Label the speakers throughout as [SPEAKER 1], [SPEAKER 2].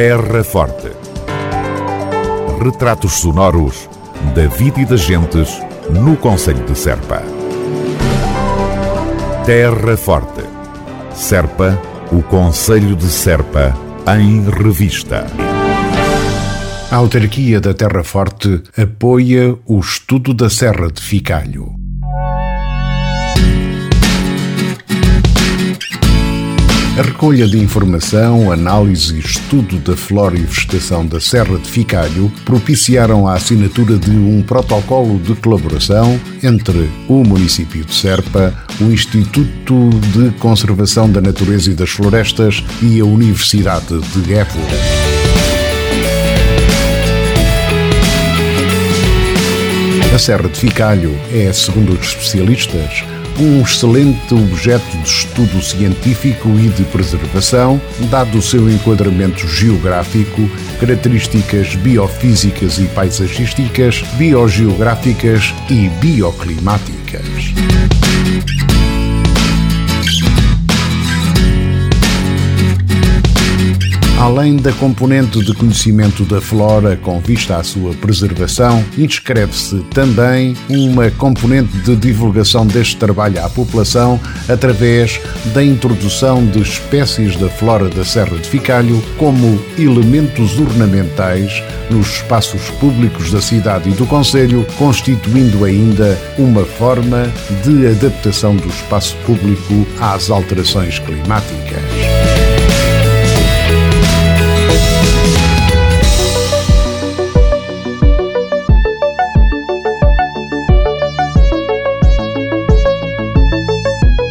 [SPEAKER 1] Terra Forte. Retratos sonoros da vida e das gentes no Conselho de Serpa. Terra Forte. Serpa, o Conselho de Serpa, em revista.
[SPEAKER 2] A autarquia da Terra Forte apoia o estudo da Serra de Ficalho. A recolha de informação, análise e estudo da flora e vegetação da Serra de Ficalho propiciaram a assinatura de um protocolo de colaboração entre o município de Serpa, o Instituto de Conservação da Natureza e das Florestas e a Universidade de Évora. A Serra de Ficalho é, segundo os especialistas, um excelente objeto de estudo científico e de preservação, dado o seu enquadramento geográfico, características biofísicas e paisagísticas, biogeográficas e bioclimáticas. Além da componente de conhecimento da flora com vista à sua preservação, inscreve-se também uma componente de divulgação deste trabalho à população através da introdução de espécies da flora da Serra de Ficalho como elementos ornamentais nos espaços públicos da cidade e do Conselho, constituindo ainda uma forma de adaptação do espaço público às alterações climáticas.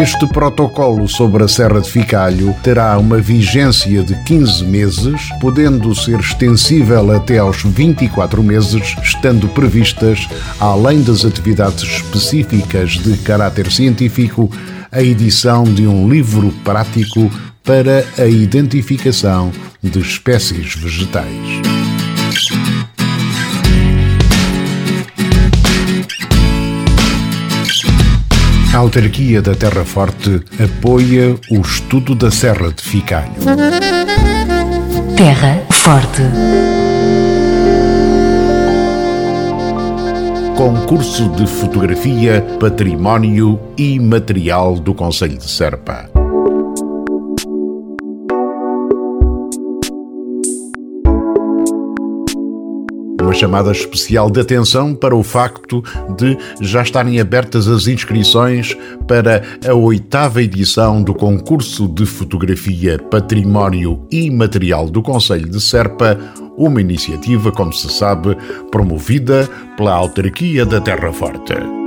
[SPEAKER 2] Este protocolo sobre a Serra de Ficalho terá uma vigência de 15 meses, podendo ser extensível até aos 24 meses, estando previstas, além das atividades específicas de caráter científico, a edição de um livro prático para a identificação de espécies vegetais. Autarquia da Terra Forte apoia o estudo da Serra de Ficalho.
[SPEAKER 3] Terra Forte.
[SPEAKER 2] Concurso de Fotografia, Património e Material do Conselho de Serpa. Uma chamada especial de atenção para o facto de já estarem abertas as inscrições para a oitava edição do concurso de fotografia, património e material do Conselho de Serpa, uma iniciativa, como se sabe, promovida pela autarquia da Terra Forte.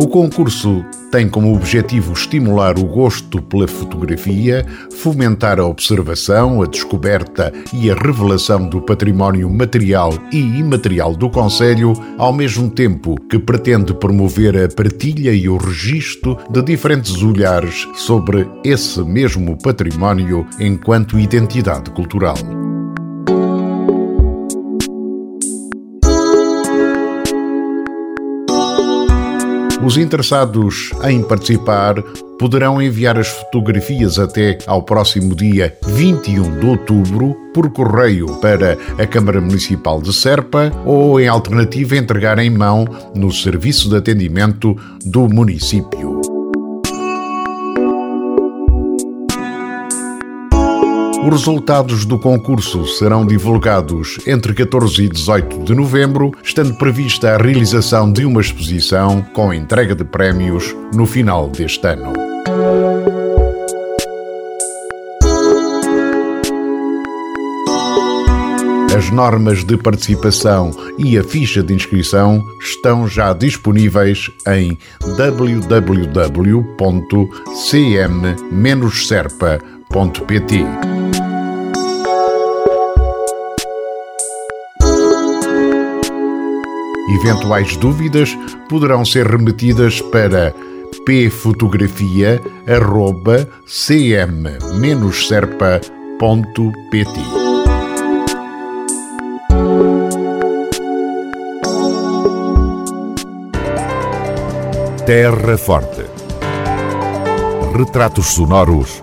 [SPEAKER 2] O concurso tem como objetivo estimular o gosto pela fotografia, fomentar a observação, a descoberta e a revelação do património material e imaterial do Conselho, ao mesmo tempo que pretende promover a partilha e o registro de diferentes olhares sobre esse mesmo património enquanto identidade cultural. Os interessados em participar poderão enviar as fotografias até ao próximo dia 21 de outubro por correio para a Câmara Municipal de Serpa ou, em alternativa, entregar em mão no serviço de atendimento do município. Os resultados do concurso serão divulgados entre 14 e 18 de novembro, estando prevista a realização de uma exposição com entrega de prémios no final deste ano. As normas de participação e a ficha de inscrição estão já disponíveis em www.cm-serpa.pt. Eventuais dúvidas poderão ser remetidas para pfotografia.cm-serpa.pt.
[SPEAKER 1] Terra Forte. retratos sonoros